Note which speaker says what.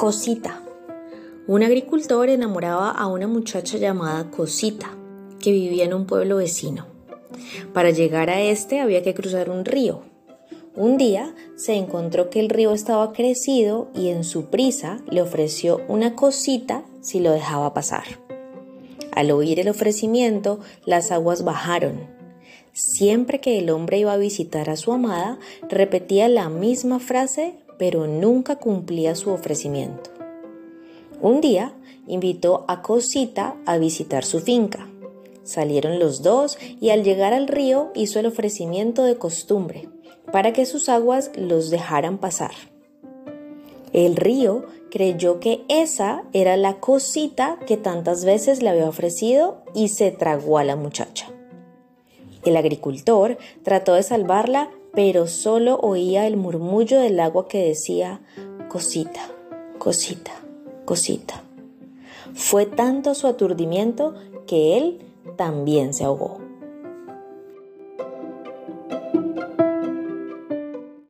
Speaker 1: Cosita. Un agricultor enamoraba a una muchacha llamada Cosita, que vivía en un pueblo vecino. Para llegar a este había que cruzar un río. Un día se encontró que el río estaba crecido y en su prisa le ofreció una cosita si lo dejaba pasar. Al oír el ofrecimiento, las aguas bajaron. Siempre que el hombre iba a visitar a su amada, repetía la misma frase, pero nunca cumplía su ofrecimiento. Un día invitó a Cosita a visitar su finca. Salieron los dos y al llegar al río hizo el ofrecimiento de costumbre para que sus aguas los dejaran pasar. El río creyó que esa era la cosita que tantas veces le había ofrecido y se tragó a la muchacha. El agricultor trató de salvarla, pero solo oía el murmullo del agua que decía cosita, cosita cosita. Fue tanto su aturdimiento que él también se ahogó.